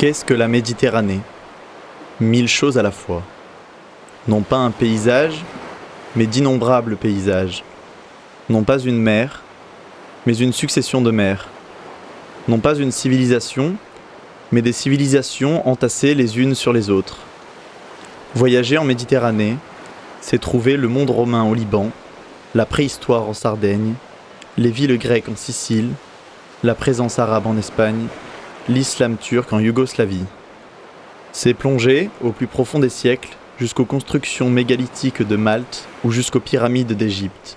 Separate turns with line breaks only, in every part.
Qu'est-ce que la Méditerranée? Mille choses à la fois. Non pas un paysage, mais d'innombrables paysages. Non pas une mer, mais une succession de mers. Non pas une civilisation, mais des civilisations entassées les unes sur les autres. Voyager en Méditerranée, c'est trouver le monde romain au Liban, la préhistoire en Sardaigne, les villes grecques en Sicile, la présence arabe en Espagne, l'islam turc en Yougoslavie. C'est plonger, au plus profond des siècles, jusqu'aux constructions mégalithiques de Malte ou jusqu'aux pyramides d'Égypte.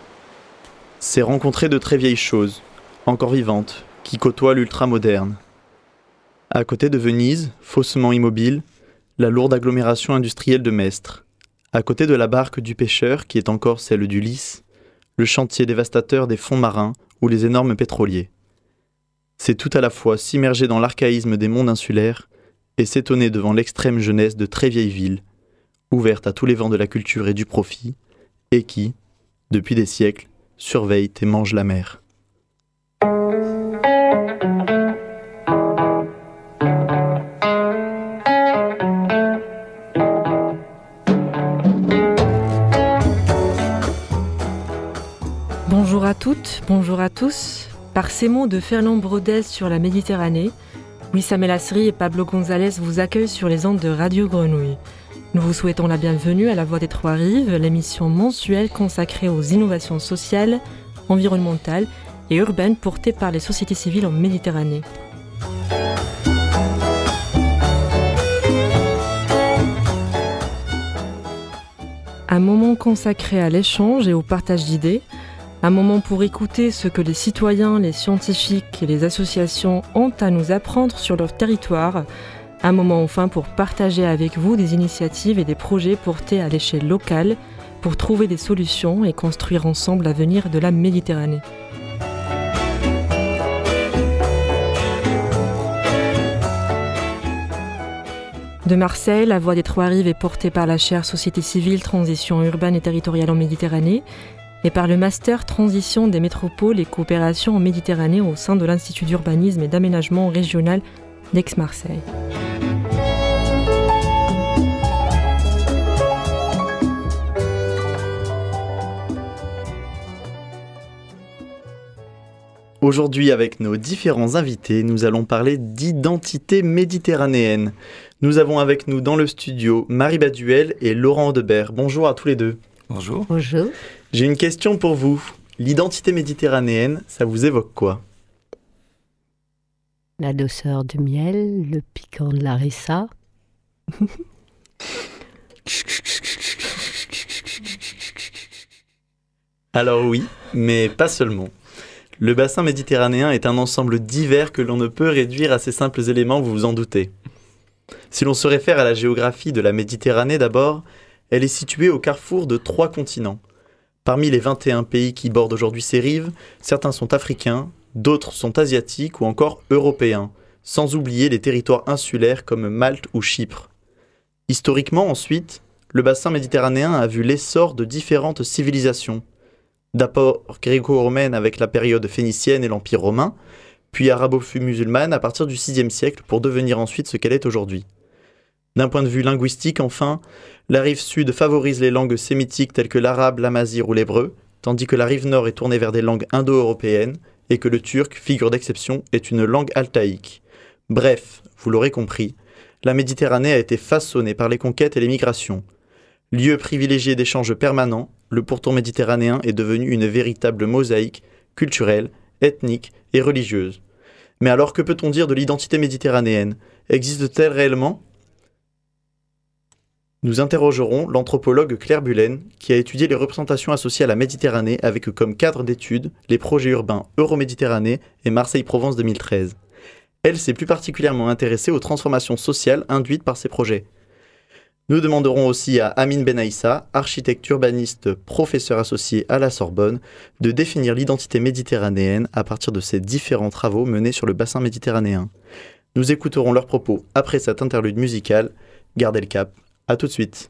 C'est rencontrer de très vieilles choses, encore vivantes, qui côtoient l'ultra-moderne. À côté de Venise, faussement immobile, la lourde agglomération industrielle de Mestre. À côté de la barque du pêcheur, qui est encore celle du Lys, le chantier dévastateur des fonds marins ou les énormes pétroliers. C'est tout à la fois s'immerger dans l'archaïsme des mondes insulaires et s'étonner devant l'extrême jeunesse de très vieilles villes, ouvertes à tous les vents de la culture et du profit, et qui, depuis des siècles, surveillent et mangent la mer.
Bonjour à toutes, bonjour à tous. Par ces mots de Fernand Brodel sur la Méditerranée, Louis Samuel et Pablo González vous accueillent sur les ondes de Radio Grenouille. Nous vous souhaitons la bienvenue à La Voix des Trois Rives, l'émission mensuelle consacrée aux innovations sociales, environnementales et urbaines portées par les sociétés civiles en Méditerranée. Un moment consacré à l'échange et au partage d'idées, un moment pour écouter ce que les citoyens, les scientifiques et les associations ont à nous apprendre sur leur territoire. Un moment enfin pour partager avec vous des initiatives et des projets portés à l'échelle locale pour trouver des solutions et construire ensemble l'avenir de la Méditerranée. De Marseille, la Voix des Trois-Rives est portée par la chaire Société civile, Transition urbaine et territoriale en Méditerranée et par le Master Transition des métropoles et coopération en Méditerranée au sein de l'Institut d'urbanisme et d'aménagement régional d'Aix-Marseille.
Aujourd'hui, avec nos différents invités, nous allons parler d'identité méditerranéenne. Nous avons avec nous dans le studio Marie Baduel et Laurent Debert. Bonjour à tous les deux.
Bonjour.
Bonjour.
J'ai une question pour vous. L'identité méditerranéenne, ça vous évoque quoi?
La douceur du miel, le piquant de la rissa.
Alors oui, mais pas seulement. Le bassin méditerranéen est un ensemble divers que l'on ne peut réduire à ces simples éléments, vous vous en doutez. Si l'on se réfère à la géographie de la Méditerranée d'abord, elle est située au carrefour de trois continents. Parmi les 21 pays qui bordent aujourd'hui ces rives, certains sont africains, d'autres sont asiatiques ou encore européens, sans oublier les territoires insulaires comme Malte ou Chypre. Historiquement ensuite, le bassin méditerranéen a vu l'essor de différentes civilisations. D'abord gréco-romaine avec la période phénicienne et l'Empire romain, puis arabo-musulmane à partir du VIe siècle pour devenir ensuite ce qu'elle est aujourd'hui. D'un point de vue linguistique, enfin, la rive sud favorise les langues sémitiques telles que l'arabe, l'amazigh ou l'hébreu, tandis que la rive nord est tournée vers des langues indo-européennes et que le turc, figure d'exception, est une langue altaïque. Bref, vous l'aurez compris, la Méditerranée a été façonnée par les conquêtes et les migrations. Lieu privilégié d'échanges permanents, le pourtour méditerranéen est devenu une véritable mosaïque culturelle, ethnique et religieuse. Mais alors que peut-on dire de l'identité méditerranéenne? Existe-t-elle réellement? Nous interrogerons l'anthropologue Claire Bullen, qui a étudié les représentations associées à la Méditerranée avec comme cadre d'étude les projets urbains Euroméditerranée et Marseille-Provence 2013. Elle s'est plus particulièrement intéressée aux transformations sociales induites par ces projets. Nous demanderons aussi à Amine Benaïssa, architecte urbaniste, professeur associé à la Sorbonne, de définir l'identité méditerranéenne à partir de ces différents travaux menés sur le bassin méditerranéen. Nous écouterons leurs propos après cette interlude musicale. Gardez le cap. À tout de suite.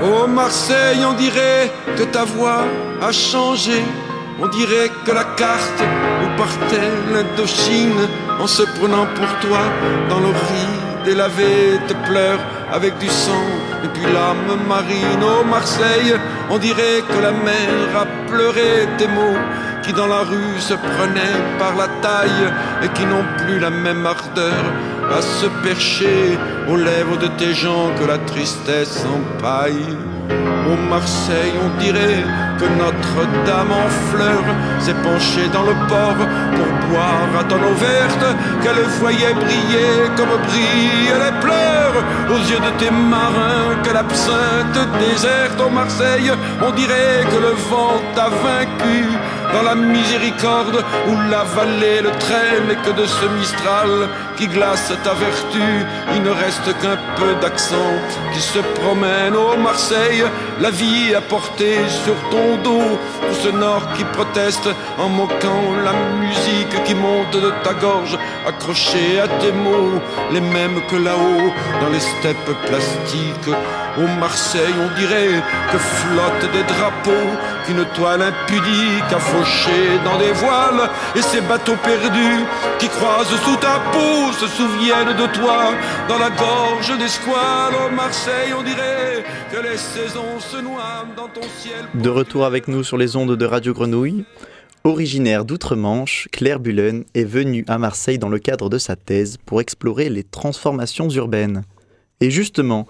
Oh Marseille, on dirait que ta voix a changé, on dirait que la carte partait l'Indochine en se prenant pour toi dans l'oreille délavé te pleure avec du sang et puis l'âme marine. Oh Marseille, on dirait que la mer a pleuré tes mots qui dans la rue se prenaient par la taille et qui n'ont plus la même ardeur à se percher aux lèvres de tes gens que la tristesse empaille. Au Marseille, on dirait que Notre-Dame en fleurs s'est penchée dans le port pour boire à tonneau verte qu'elle voyait briller comme brillent les pleurs aux yeux de tes marins que l'absinthe déserte. Au Marseille, on dirait que le vent t'a vaincu dans la miséricorde où la vallée le traîne et que de ce Mistral qui glace ta vertu, il ne reste qu'un peu d'accent qui se promène. Au Marseille, la vie a porté sur ton dos tout ce nord qui proteste en moquant la musique qui monte de ta gorge, accrochée à tes mots, les mêmes que là-haut dans les steppes plastiques. Au Marseille, on dirait que flottent des drapeaux qu'une toile impudique a fauché dans des voiles et ces bateaux perdus qui croisent sous ta peau se souviennent de toi dans la gorge des squales. Au Marseille, on dirait que les saisons se noient dans ton ciel.
De retour avec nous sur les ondes de Radio Grenouille. Originaire d'outre-Manche, Claire Bullen est venue à Marseille dans le cadre de sa thèse pour explorer les transformations urbaines. Et justement,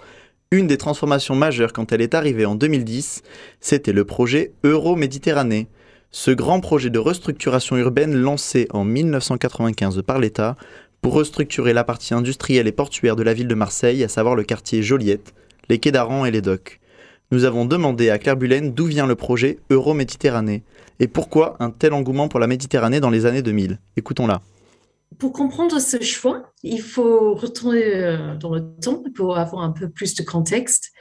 une des transformations majeures quand elle est arrivée en 2010, c'était le projet Euro-Méditerranée. Ce grand projet de restructuration urbaine lancé en 1995 par l'État pour restructurer la partie industrielle et portuaire de la ville de Marseille, à savoir le quartier Joliette, les quais d'Aran et les docks. Nous avons demandé à Claire Bullen d'où vient le projet Euro-Méditerranée et pourquoi un tel engouement pour la Méditerranée dans les années 2000. Écoutons-la.
Pour comprendre ce choix, il faut retourner euh, dans le temps pour avoir un peu plus de contexte,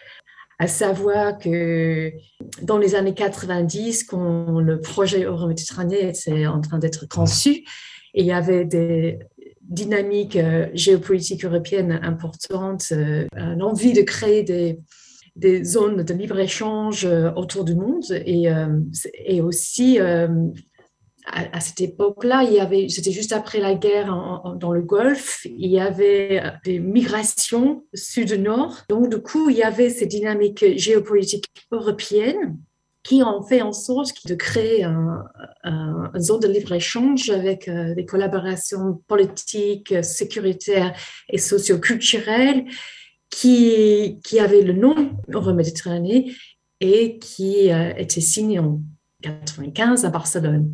à savoir que dans les années 90, quand le projet Euro-Méditerranée était en train d'être conçu, il y avait des dynamiques euh, géopolitiques européennes importantes, euh, l'envie de créer des, des zones de libre-échange autour du monde et, et aussi à, cette époque-là, il y avait, c'était juste après la guerre dans le Golfe, il y avait euh, des migrations sud-nord. Donc, du coup, il y avait ces dynamiques géopolitiques européennes qui ont fait en sorte de créer un, une zone de libre-échange avec euh, des collaborations politiques, sécuritaires et socioculturelles qui, avaient le nom Euro-Méditerranée et qui euh, étaient signées en 1995 à Barcelone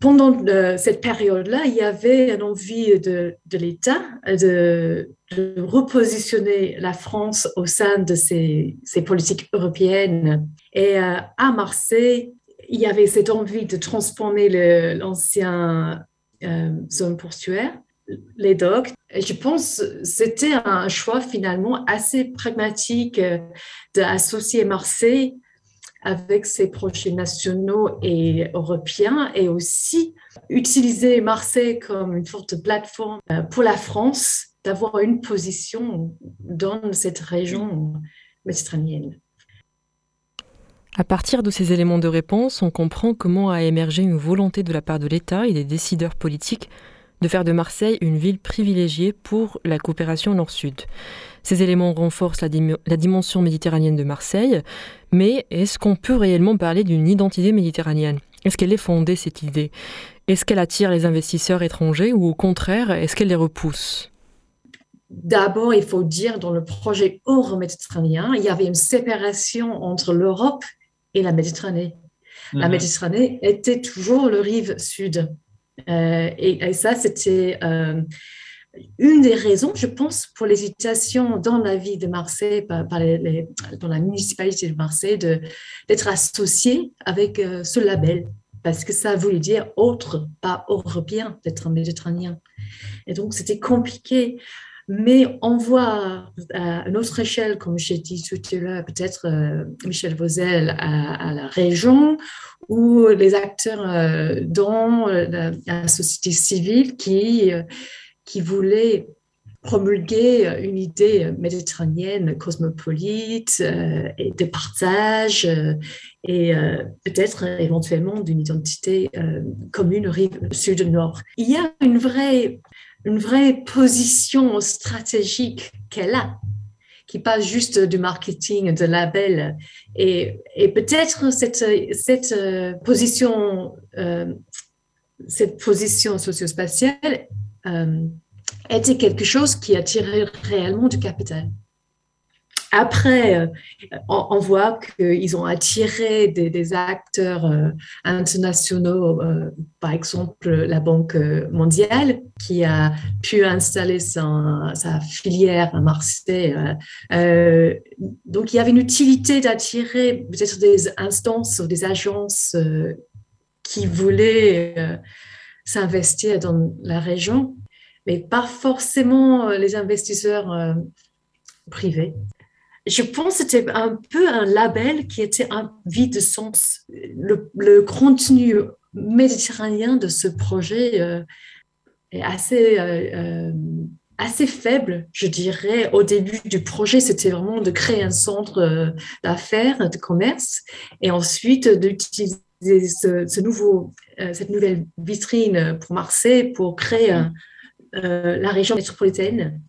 pendant cette période-là, il y avait une envie de, l'État de, repositionner la France au sein de ces, politiques européennes. Et euh, à Marseille, il y avait cette envie de transformer l'ancien euh, zone portuaire, les docks. Et je pense que c'était un choix finalement assez pragmatique euh, d'associer Marseille avec ses projets nationaux et européens et aussi utiliser Marseille comme une forte plateforme euh, pour la France d'avoir une position dans cette région méditerranéenne.
À partir de ces éléments de réponse, on comprend comment a émergé une volonté de la part de l'État et des décideurs politiques de faire de Marseille une ville privilégiée pour la coopération nord-sud. Ces éléments renforcent la, la, dimension méditerranéenne de Marseille, mais est-ce qu'on peut réellement parler d'une identité méditerranéenne? Est-ce qu'elle est fondée, cette idée? Est-ce qu'elle attire les investisseurs étrangers ou au contraire, est-ce qu'elle les repousse?
D'abord, il faut dire, dans le projet euro-méditerranéen, il y avait une séparation entre l'Europe et la Méditerranée. La mhm. Méditerranée était toujours le rive sud. Euh, et, ça, c'était euh, une des raisons, je pense, pour l'hésitation dans la vie de Marseille, dans la municipalité de Marseille, d'être associé avec euh, ce label, parce que ça voulait dire autre, pas européen, d'être méditerranéen. Et donc, c'était compliqué. Mais on voit à une autre échelle, comme j'ai dit tout à l'heure, peut-être euh, Michel Vauzel à, la région, ou les acteurs euh, dans la, société civile qui qui voulait promulguer une idée méditerranéenne cosmopolite et de partage et peut-être éventuellement d'une identité commune rive sud-nord. Il y a une vraie, une vraie position stratégique qu'elle a qui passe juste du marketing, de label. Et, peut-être cette, cette position, cette position socio-spatiale était quelque chose qui attirait réellement du capital. Après, euh, on, voit qu'ils ont attiré des, acteurs euh, internationaux, euh, par exemple la Banque mondiale, qui a pu installer sa, filière à Marseille. donc, il y avait une utilité d'attirer peut-être des instances ou des agences qui voulaient s'investir dans la région mais pas forcément les investisseurs privés. Je pense que c'était un peu un label qui était un vide de sens. Le, contenu méditerranéen de ce projet euh, est assez, assez faible, je dirais. Au début du projet, c'était vraiment de créer un centre d'affaires, de commerce, et ensuite d'utiliser cette nouvelle vitrine pour Marseille pour créer euh, la région métropolitaine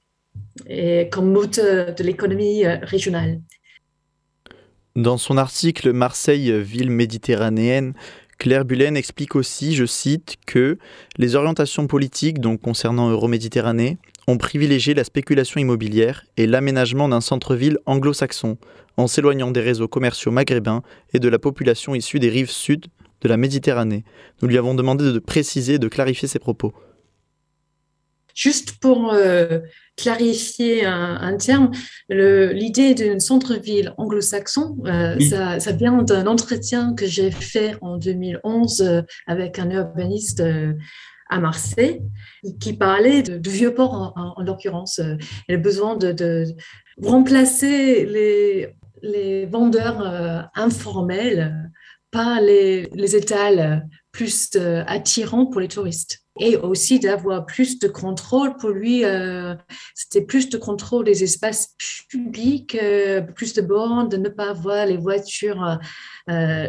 et comme moteur de l'économie euh, régionale.
Dans son article Marseille, ville méditerranéenne, Claire Bullen explique aussi, je cite, que les orientations politiques, donc concernant Euroméditerranée, ont privilégié la spéculation immobilière et l'aménagement d'un centre-ville anglo-saxon, en s'éloignant des réseaux commerciaux maghrébins et de la population issue des rives sud de la Méditerranée. Nous lui avons demandé de préciser et de clarifier ses propos.
Juste pour euh, clarifier un, terme, l'idée d'un centre-ville anglo-saxon, euh, ça, vient d'un entretien que j'ai fait en 2011 euh, avec un urbaniste à Marseille qui parlait de, vieux port en, l'occurrence, et le besoin de, remplacer les, les vendeurs informels par les, les étals plus attirants pour les touristes et aussi d'avoir plus de contrôle pour lui. Euh, c'était plus de contrôle des espaces publics, euh, plus de bornes, de ne pas voir les voitures euh,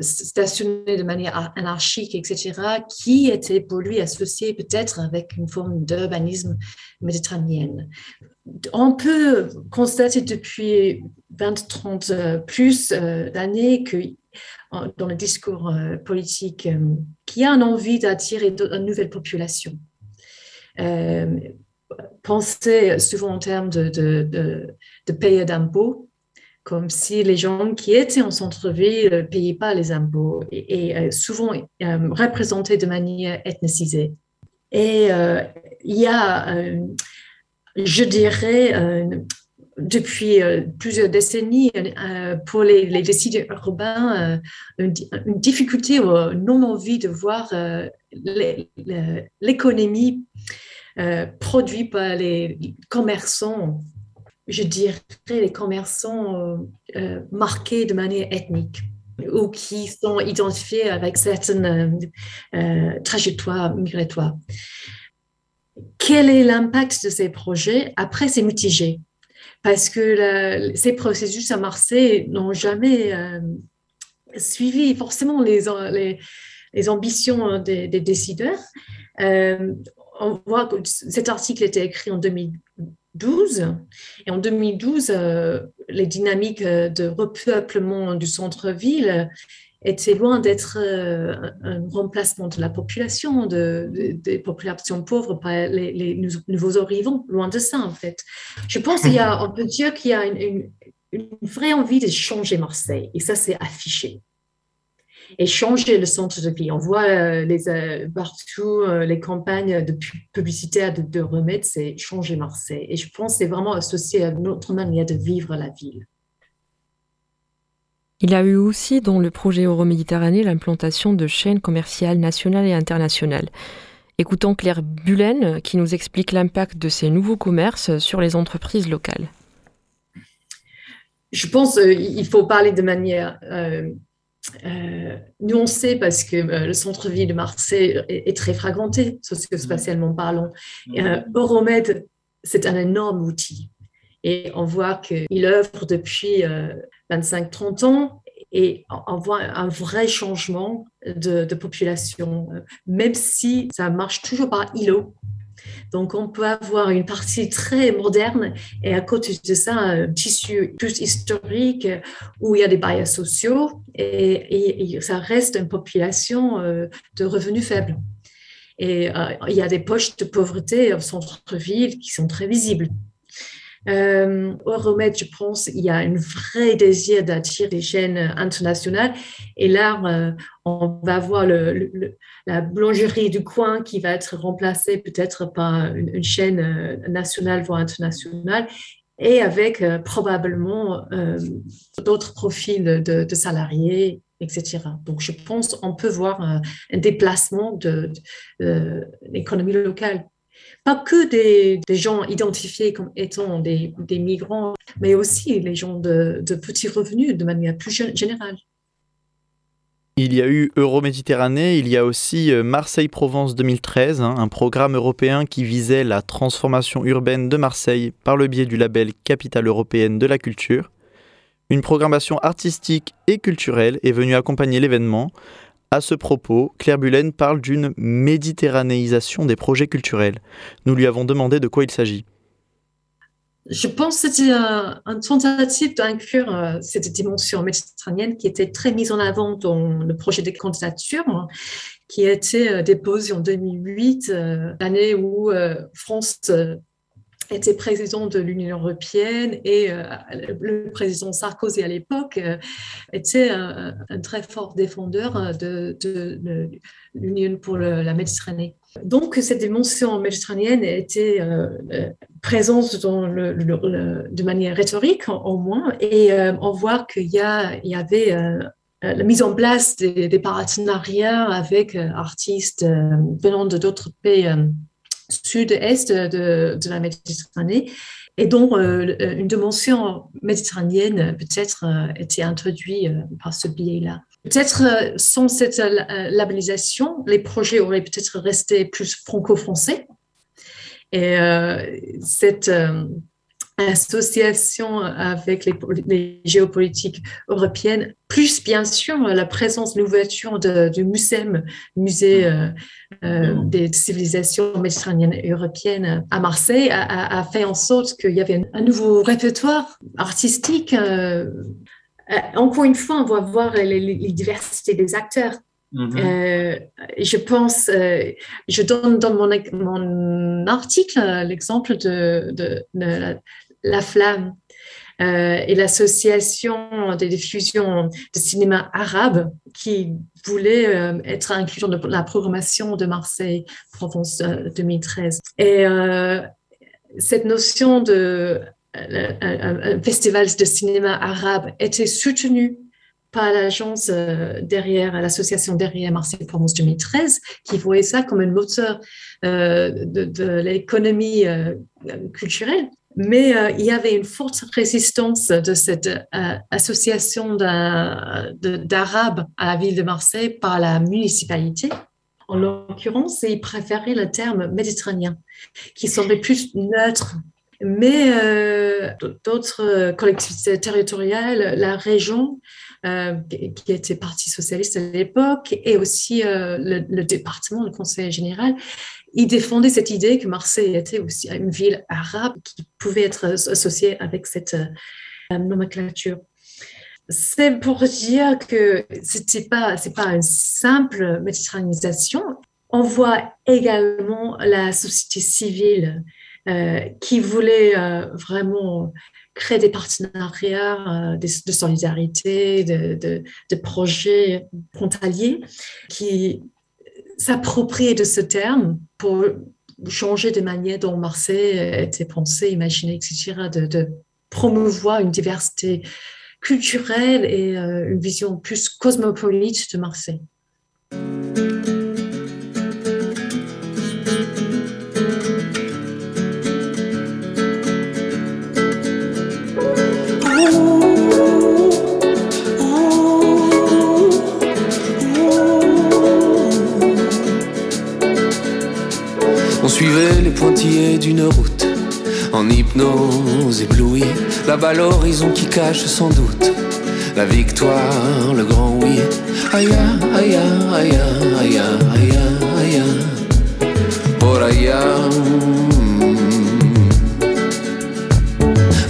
stationnées de manière anarchique, etc., qui étaient pour lui associées peut-être avec une forme d'urbanisme méditerranéen. On peut constater depuis 20-30 plus d'années que dans le discours euh, politique euh, qui a une envie d'attirer une nouvelle population. Euh, souvent en termes de, de, payer d'impôts, comme si les gens qui étaient en centre-ville ne payaient pas les impôts et, souvent représentés de manière ethnicisée. Et il y a, je dirais, depuis euh, plusieurs décennies euh, pour les, décideurs urbains euh, une, difficulté ou non-envie de voir l'économie produite par les commerçants, je dirais les commerçants marqués de manière ethnique ou qui sont identifiés avec certaines trajectoires migratoires. Quel est l'impact de ces projets? Après, c'est mitigé parce que ces processus à Marseille n'ont jamais euh, suivi forcément les, ambitions des, décideurs. Euh, on voit que cet article était écrit en 2012 et en 2012, euh, les dynamiques de repeuplement du centre-ville était loin d'être euh, un remplacement de la population, de, des populations pauvres par les, nouveaux arrivants, loin de ça en fait. Je pense qu'il y a, peut dire qu'il y a une, vraie envie de changer Marseille et ça c'est affiché. Et changer le centre de vie. On voit euh, euh, partout les campagnes de publicitaires de, de c'est changer Marseille. Et je pense que c'est vraiment associé à notre manière de vivre la ville.
Il y a eu aussi dans le projet Euroméditerranée l'implantation de chaînes commerciales nationales et internationales. Écoutons Claire Bullen qui nous explique l'impact de ces nouveaux commerces sur les entreprises locales.
Je pense qu'il euh, faut parler de manière euh, euh, nuancée parce que le centre-ville de Marseille est, très fragmenté, socio-spatialement parlant. Euromed c'est un énorme outil. Et on voit qu'il œuvre depuis 25-30 ans et on voit un vrai changement de, population, même si ça marche toujours par îlot. Donc, on peut avoir une partie très moderne et à côté de ça, un tissu plus historique où il y a des bailleurs sociaux et, ça reste une population euh, de revenus faibles. Et euh, il y a des poches de pauvreté au centre-ville qui sont très visibles. Euh, au remède, je pense, il y a un vrai désir d'attirer des chaînes internationales. Et là, euh, on va voir la boulangerie du coin qui va être remplacée peut-être par une, chaîne euh, nationale, voire internationale, et avec euh, probablement d'autres profils de, salariés, etc. Donc, je pense qu'on peut voir un déplacement de l'économie locale pas que des, gens identifiés comme étant des, migrants, mais aussi les gens de, petits revenus de manière plus générale.
Il y a eu Euroméditerranée, il y a aussi euh, Marseille-Provence 2013, hein, un programme européen qui visait la transformation urbaine de Marseille par le biais du label Capitale européenne de la culture. Une programmation artistique et culturelle est venue accompagner l'événement, à ce propos, Claire Bullen parle d'une méditerranéisation des projets culturels. Nous lui avons demandé de quoi il s'agit.
Je pense que c'était un, tentative d'inclure euh, cette dimension méditerranéenne qui était très mise en avant dans le projet de candidature qui a été euh, déposé en 2008, euh, l'année où France était président de l'Union européenne et euh, le président Sarkozy à l'époque euh, était un, très fort défendeur euh, de, l'Union pour la Méditerranée. Donc cette dimension méditerranéenne était présente de manière rhétorique au moins et on voit qu'il y, y avait la mise en place des, des partenariats avec artistes venant de d'autres pays sud-est de, la Méditerranée et dont euh, euh, une dimension méditerranéenne peut-être euh, était introduite par ce biais-là. Peut-être sans cette labellisation, les projets auraient peut-être resté plus franco-français. Et cette association avec les, géopolitiques européennes, plus bien sûr la présence, l'ouverture du MUSEM, Musée euh, euh, des civilisations méditerranéennes et européennes à Marseille, a, fait en sorte qu'il y avait un, nouveau répertoire artistique. Euh, encore une fois, on va voir les, diversités des acteurs. Mm-hmm. je pense, je donne dans mon, mon article l'exemple de, de, de, la Flamme euh, et l'association des diffusions de cinéma arabe qui voulait euh, être inclus dans la programmation de Marseille Provence 2013. Euh, et cette notion de un festival de cinéma arabe était soutenue par l'agence derrière, l'association derrière Marseille Provence 2013, qui voyait ça comme un moteur de l'économie culturelle mais euh, il y avait une forte résistance de cette euh, association d'Arabes à la ville de Marseille par la municipalité. En l'occurrence, ils préféraient le terme méditerranéen, qui semblait plus neutre. Mais euh, d'autres collectivités territoriales, la région, qui était parti socialiste à l'époque, et aussi le, le, département, le conseil général, il défendait cette idée que Marseille était aussi une ville arabe qui pouvait être associée avec cette euh, nomenclature. C'est pour dire que c'était pas pas une simple méditerranisation. On voit également la société civile euh, qui voulait euh, vraiment créer des partenariats de, solidarité, de, de, de, projets frontaliers qui s'approprier de ce terme pour changer de manière dont Marseille était pensé, imaginé, etc., de, promouvoir une diversité culturelle et euh, une vision plus cosmopolite de Marseille.
D'une route.
nos éblouis, là-bas l'horizon qui cache sans doute la victoire, le grand oui. Aïe, aïe, aïe, aïe, aïe, aïe, Por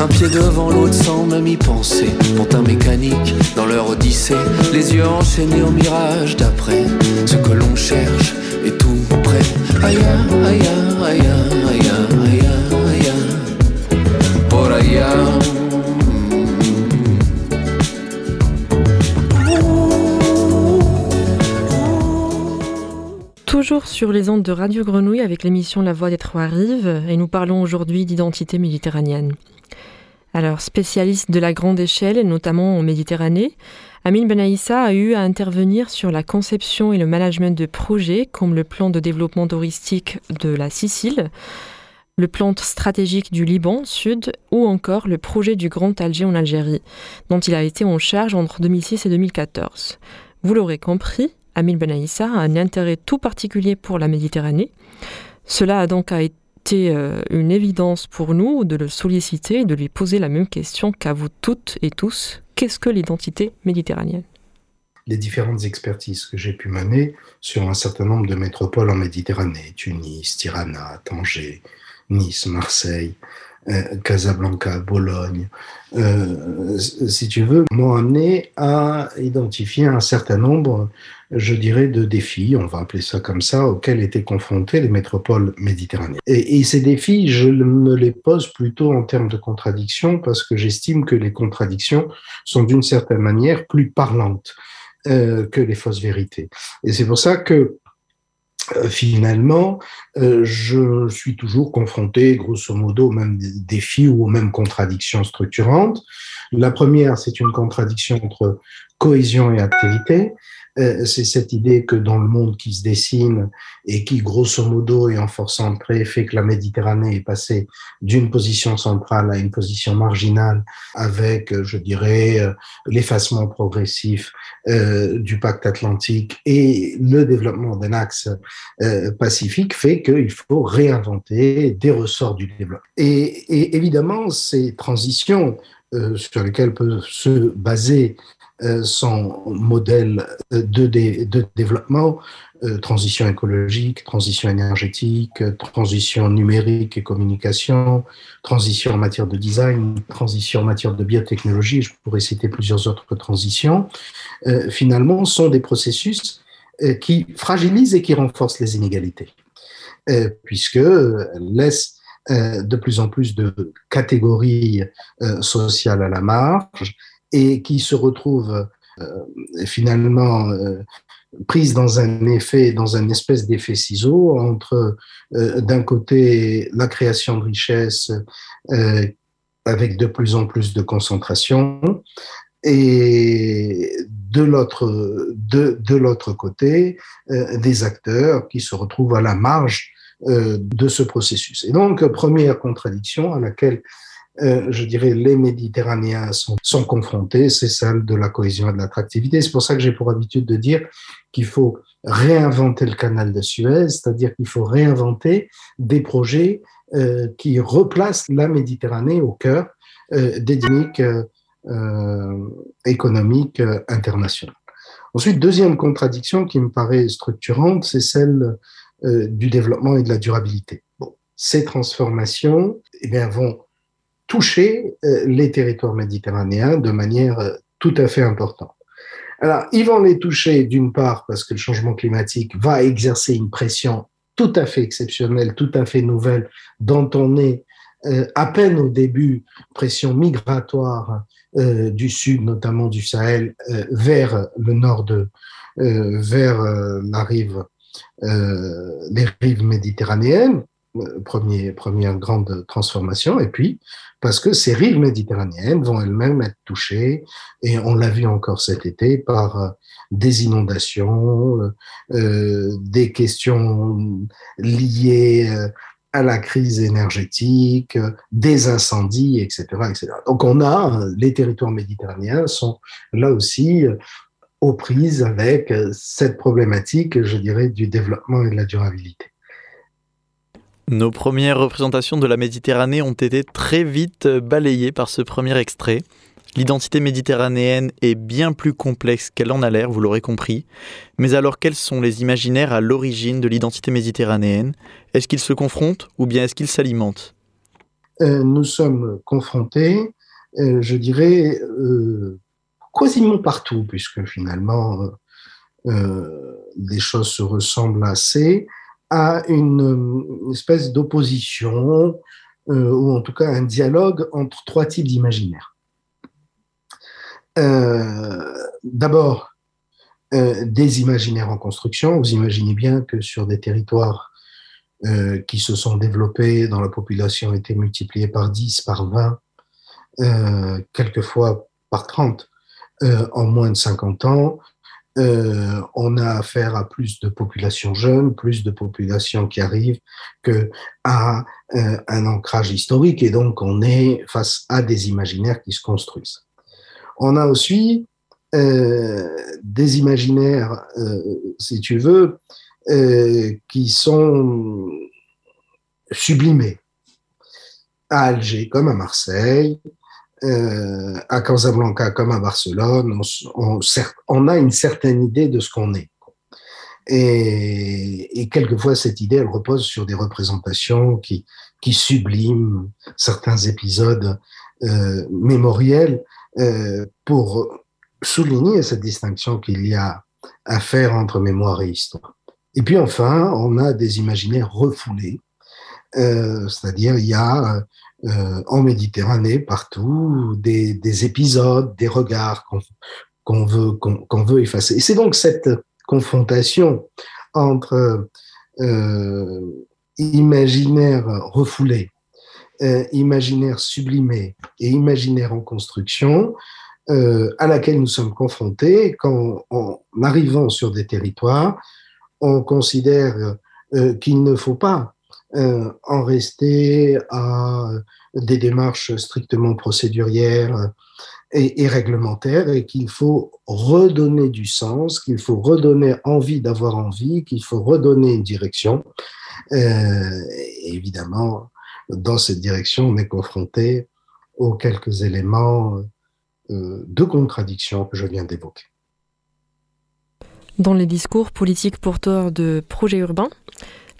Un pied devant l'autre sans même y penser. Pontin mécanique dans leur odyssée. Les yeux enchaînés au mirage d'après. Ce que l'on cherche est tout
Toujours sur les ondes de Radio Grenouille avec l'émission La Voix des Trois Rives et nous parlons aujourd'hui d'identité méditerranéenne. Alors, spécialiste de la grande échelle, notamment en Méditerranée, Amin Benaïssa a eu à intervenir sur la conception et le management de projets comme le plan de développement touristique de la Sicile, le plan stratégique du Liban Sud ou encore le projet du Grand Alger en Algérie, dont il a été en charge entre 2006 et 2014. Vous l'aurez compris, Amil Benaïssa a un intérêt tout particulier pour la Méditerranée. Cela a donc été euh, une évidence pour nous de le solliciter et de lui poser la même question qu'à vous toutes et tous. Qu'est-ce que l'identité méditerranéenne?
Les différentes expertises que j'ai pu mener sur un certain nombre de métropoles en Méditerranée, Tunis, Tirana, Tanger, Nice, Marseille, euh, Casablanca, Bologne, euh, si tu veux, m'ont amené à identifier un certain nombre, je dirais, de défis, on va appeler ça comme ça, auxquels étaient confrontées les métropoles méditerranéennes. Et, ces défis, je me les pose plutôt en termes de contradictions, parce que j'estime que les contradictions sont d'une certaine manière plus parlantes euh, que les fausses vérités. Et c'est pour ça que euh, finalement, euh, je suis toujours confronté, grosso modo, aux mêmes défis ou aux mêmes contradictions structurantes. La première, c'est une contradiction entre cohésion et activité. Euh, c'est cette idée que dans le monde qui se dessine et qui, grosso modo, est en force centrée, fait que la Méditerranée est passée d'une position centrale à une position marginale avec, euh, je dirais, euh, l'effacement progressif du pacte atlantique et le développement d'un axe pacifique fait qu'il faut réinventer des ressorts du développement. Et, et évidemment, ces transitions sur lesquelles peut se baser son modèle de, de développement, euh, transition écologique, transition énergétique, transition numérique et communication, transition en matière de design, transition en matière de biotechnologie, je pourrais citer plusieurs autres transitions, euh, finalement sont des processus qui fragilisent et qui renforcent les inégalités, puisque laissent de plus en plus de catégories sociales à la marge, et qui se retrouve euh, finalement euh, prise dans un effet, dans un espèce d'effet ciseau entre euh, d'un côté la création de richesses avec de plus en plus de concentration et de l'autre de, de l'autre côté des acteurs qui se retrouvent à la marge de ce processus. Et donc première contradiction à laquelle euh, je dirais, les Méditerranéens sont, confrontés, c'est celle de la cohésion et de l'attractivité. C'est pour ça que j'ai pour habitude de dire qu'il faut réinventer le canal de Suez, c'est-à-dire qu'il faut réinventer des projets euh, qui replacent la Méditerranée au cœur euh, des dynamiques économiques internationales. Ensuite, deuxième contradiction qui me paraît structurante, c'est celle du développement et de la durabilité. Ces transformations eh bien, vont toucher euh, les territoires méditerranéens de manière euh, tout à fait importante. Alors, ils vont les toucher d'une part parce que le changement climatique va exercer une pression tout à fait exceptionnelle, tout à fait nouvelle, dont on est euh, à peine au début, pression migratoire du sud, notamment du Sahel, vers le nord de, vers la rive, les rives méditerranéennes. Premier, première grande transformation. Et puis, parce que ces rives méditerranéennes vont elles-mêmes être touchées, et on l'a vu encore cet été, par euh, des inondations, euh, euh, des questions liées à la crise énergétique, des incendies, etc., etc. Donc on a, les territoires méditerranéens sont là aussi aux prises avec cette problématique, je dirais, du développement et de la durabilité.
Nos premières représentations de la Méditerranée ont été très vite balayées par ce premier extrait. L'identité méditerranéenne est bien plus complexe qu'elle en a l'air, vous l'aurez compris. Mais alors quels sont les imaginaires à l'origine de l'identité méditerranéenne? Est-ce qu'ils se confrontent ou bien est-ce qu'ils s'alimentent?
Euh, Nous sommes confrontés, euh, je dirais, euh, quasiment partout, puisque finalement les choses se ressemblent assez à une, espèce d'opposition, euh, ou en tout cas un dialogue entre trois types d'imaginaires. Euh, d'abord, euh, des imaginaires en construction. Vous imaginez bien que sur des territoires qui se sont développés, dont la population a été multipliée par 10, par 20, quelquefois par 30, en moins de 50 ans, euh, on a affaire à plus de populations jeunes, plus de populations qui arrivent que à euh, un ancrage historique et donc on est face à des imaginaires qui se construisent. On a aussi euh, des imaginaires, si tu veux, qui sont sublimés à Alger comme à Marseille, euh, à Casablanca comme à Barcelone, on, a une certaine idée de ce qu'on est. Et, quelquefois, cette idée, elle repose sur des représentations qui, subliment certains épisodes euh, mémoriels euh, pour souligner cette distinction qu'il y a à faire entre mémoire et histoire. Et puis enfin, on a des imaginaires refoulés, c'est-à-dire il y a euh, en Méditerranée, partout, des, des, épisodes, des regards qu'on veut, effacer. Et c'est donc cette confrontation entre euh, imaginaire refoulé, euh, imaginaire sublimé et imaginaire en construction à laquelle nous sommes confrontés quand, en arrivant sur des territoires, on considère qu'il ne faut pas euh, en rester à des démarches strictement procédurières et, réglementaires et qu'il faut redonner du sens, qu'il faut redonner envie d'avoir envie, qu'il faut redonner une direction. Euh, évidemment, dans cette direction, on est confronté aux quelques éléments euh, de contradiction que je viens d'évoquer.
Dans les discours politiques porteurs de projets urbains,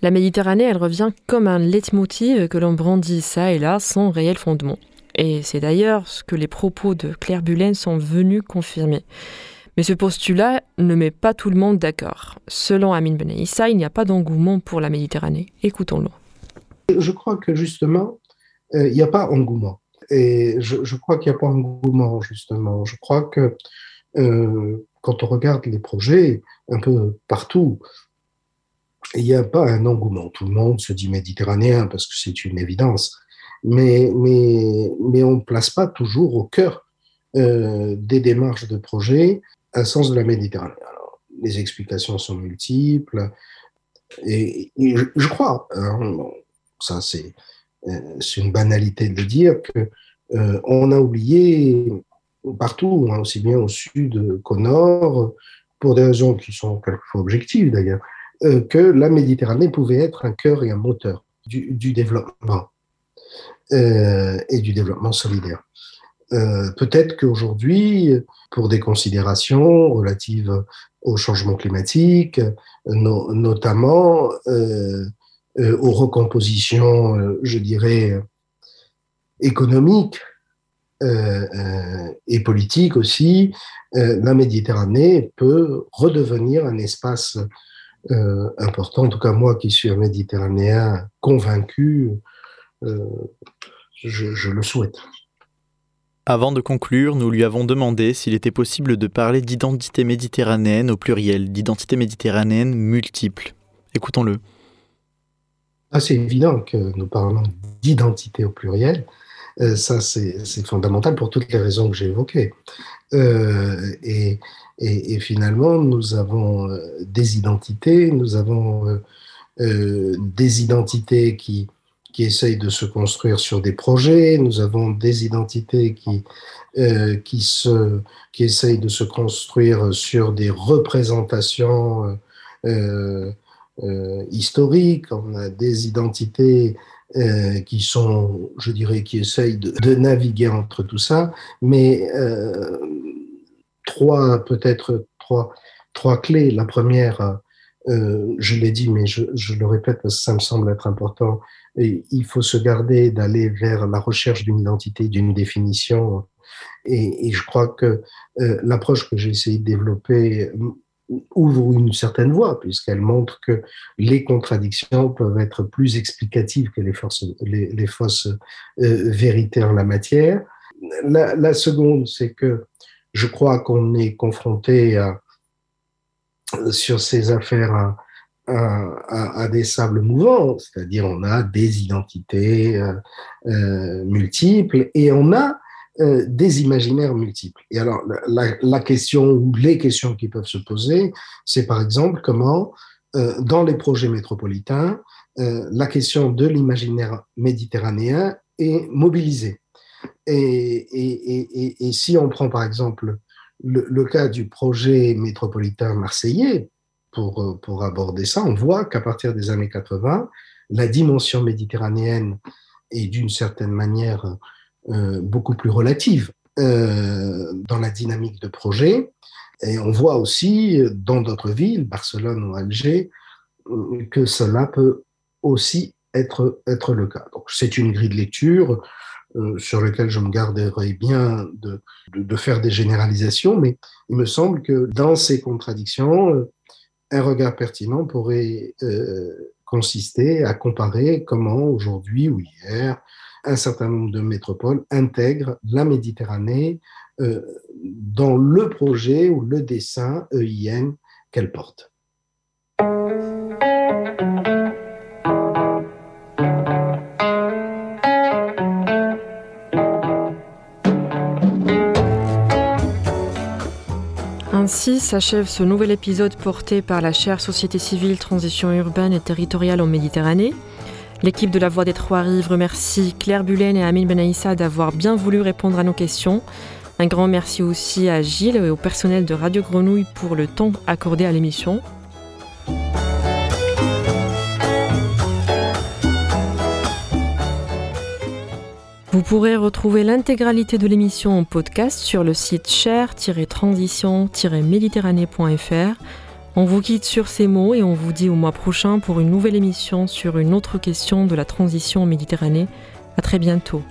la Méditerranée, elle revient comme un leitmotiv que l'on brandit ça et là sans réel fondement. Et c'est d'ailleurs ce que les propos de Claire Bullen sont venus confirmer. Mais ce postulat ne met pas tout le monde d'accord. Selon Amin Benaïssa, il n'y a pas d'engouement pour la Méditerranée. Écoutons-le.
Je crois que justement, euh, il n'y a pas engouement. Et je, je crois qu'il n'y a pas engouement, justement. Je crois que euh, quand on regarde les projets un peu partout, il n'y a pas un engouement. Tout le monde se dit méditerranéen parce que c'est une évidence. Mais, mais, mais on ne place pas toujours au cœur euh, des démarches de projet un sens de la Méditerranée. Alors, les explications sont multiples. Et, je, crois, hein, ça c'est euh, une banalité de le dire, que euh, on a oublié partout, hein, aussi bien au sud qu'au nord, pour des raisons qui sont quelquefois objectives d'ailleurs, que la Méditerranée pouvait être un cœur et un moteur du, développement euh, et du développement solidaire. Euh, Peut-être qu'aujourd'hui, pour des considérations relatives au changement climatique, no, notamment euh, euh aux recompositions, euh, je dirais, économiques et politiques aussi, la Méditerranée peut redevenir un espace euh, important. En tout cas, moi qui suis un Méditerranéen convaincu, euh, je, je, le souhaite.
Avant de conclure, nous lui avons demandé s'il était possible de parler d'identité méditerranéenne au pluriel, d'identité méditerranéenne multiple. Écoutons-le.
Ah, c'est évident que nous parlons d'identité au pluriel. Euh, ça, c'est fondamental pour toutes les raisons que j'ai évoquées. Euh, et, finalement, nous avons euh, des identités, nous avons des identités qui, qui essayent de se construire sur des projets, nous avons des identités qui, qui, se, qui essayent de se construire sur des représentations euh, historiques, on a des identités qui sont, je dirais, qui essayent de, naviguer entre tout ça, mais trois, peut-être trois, trois clés. La première, euh, je l'ai dit, mais je, je, le répète parce que ça me semble être important, il faut se garder d'aller vers la recherche d'une identité, d'une définition. Et, et, je crois que euh, l'approche que j'ai essayé de développer ouvre une certaine voie, puisqu'elle montre que les contradictions peuvent être plus explicatives que les, forces, les, fausses euh, vérités en la matière. La, seconde, c'est que je crois qu'on est confronté sur ces affaires à, à, des sables mouvants, c'est-à-dire on a des identités euh, euh, multiples et on a euh, des imaginaires multiples. Et alors la, question ou les questions qui peuvent se poser, c'est par exemple comment euh, dans les projets métropolitains, euh, la question de l'imaginaire méditerranéen est mobilisée. Et, si on prend par exemple le, le, cas du projet métropolitain marseillais, pour, pour aborder ça, on voit qu'à partir des années 80, la dimension méditerranéenne est d'une certaine manière euh, beaucoup plus relative euh, dans la dynamique de projet. Et on voit aussi dans d'autres villes, Barcelone ou Alger, que cela peut aussi être, être le cas. Donc c'est une grille de lecture euh, sur lequel je me garderai bien de, de, faire des généralisations, mais il me semble que dans ces contradictions, un regard pertinent pourrait consister à comparer comment aujourd'hui ou hier un certain nombre de métropoles intègrent la Méditerranée euh, dans le projet ou le dessin EIN qu'elle porte.
Ainsi s'achève ce nouvel épisode porté par la chaire Société civile, transition urbaine et territoriale en Méditerranée. L'équipe de la Voix des Trois Rives remercie Claire Bulen et Amine Benaïssa d'avoir bien voulu répondre à nos questions. Un grand merci aussi à Gilles et au personnel de Radio Grenouille pour le temps accordé à l'émission. Vous pourrez retrouver l'intégralité de l'émission en podcast sur le site cher-transition-méditerranée.fr. On vous quitte sur ces mots et on vous dit au mois prochain pour une nouvelle émission sur une autre question de la transition en Méditerranée. À très bientôt.